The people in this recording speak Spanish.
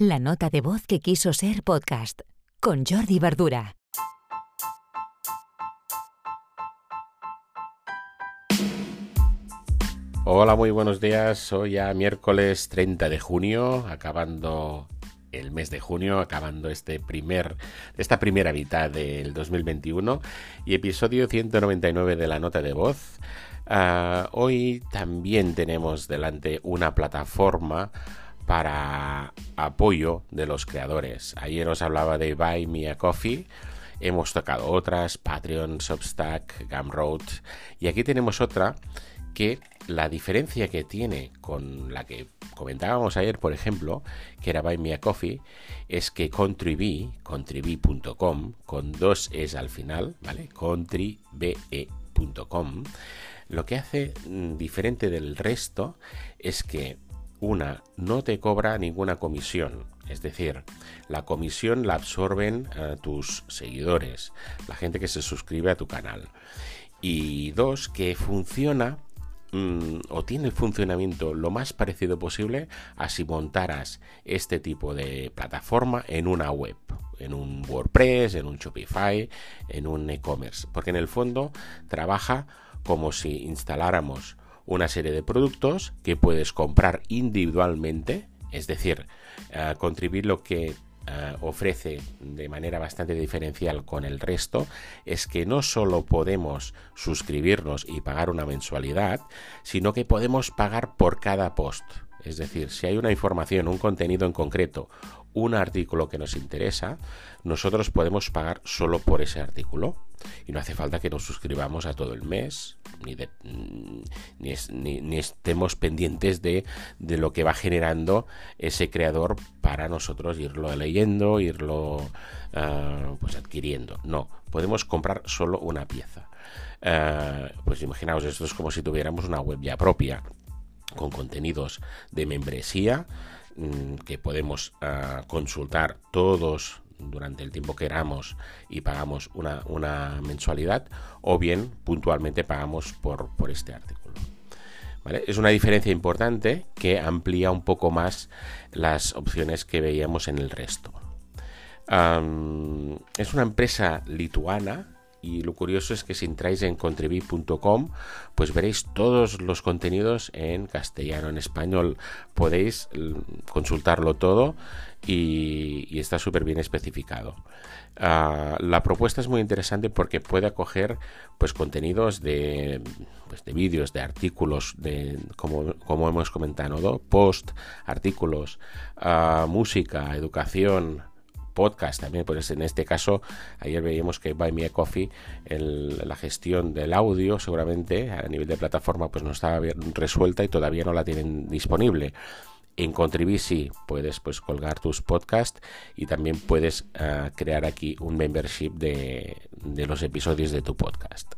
La nota de voz que quiso ser podcast con Jordi Verdura. Hola, muy buenos días. Hoy ya miércoles 30 de junio, acabando el mes de junio, acabando este primer, esta primera mitad del 2021 y episodio 199 de la nota de voz. Ah, hoy también tenemos delante una plataforma para apoyo de los creadores. Ayer os hablaba de Buy Me a Coffee. Hemos tocado otras, Patreon, Substack, Gumroad. Y aquí tenemos otra que la diferencia que tiene con la que comentábamos ayer, por ejemplo, que era Buy Me a Coffee, es que Contribui, contribui.com, con dos es al final, ¿vale? Contribe.com, lo que hace mm, diferente del resto es que una, no te cobra ninguna comisión. Es decir, la comisión la absorben eh, tus seguidores, la gente que se suscribe a tu canal. Y dos, que funciona mm, o tiene el funcionamiento lo más parecido posible a si montaras este tipo de plataforma en una web, en un WordPress, en un Shopify, en un e-commerce. Porque en el fondo trabaja como si instaláramos una serie de productos que puedes comprar individualmente, es decir, eh, contribuir lo que eh, ofrece de manera bastante diferencial con el resto es que no solo podemos suscribirnos y pagar una mensualidad, sino que podemos pagar por cada post. Es decir, si hay una información, un contenido en concreto, un artículo que nos interesa, nosotros podemos pagar solo por ese artículo. Y no hace falta que nos suscribamos a todo el mes, ni, ni, estemos pendientes de, lo que va generando ese creador para nosotros irlo leyendo, irlo ah, pues adquiriendo. No, podemos comprar solo una pieza. Ah, pues imaginaos, esto es como si tuviéramos una web ya propia con contenidos de membresía mm, que podemos ah, consultar todos durante el tiempo que queramos y pagamos una, mensualidad o bien puntualmente pagamos por, por este artículo. Es una diferencia importante que amplía un poco más las opciones que veíamos en el resto. es una empresa lituana y lo curioso es que si entráis en contribi.com pues veréis todos los contenidos en castellano, en español, podéis consultarlo todo y, está súper bien especificado. Ah, la propuesta es muy interesante porque puede acoger pues contenidos de, pues, de vídeos, de artículos, de como, como hemos comentado, post, artículos, ah, música, educación, podcast también, pues en este caso ayer veíamos que Buy Me a Coffee, la gestión del audio seguramente a nivel de plataforma pues no estaba bien resuelta y todavía no la tienen disponible. En Contribisi puedes pues colgar tus podcasts y también puedes ah, crear aquí un membership de los episodios de tu podcast.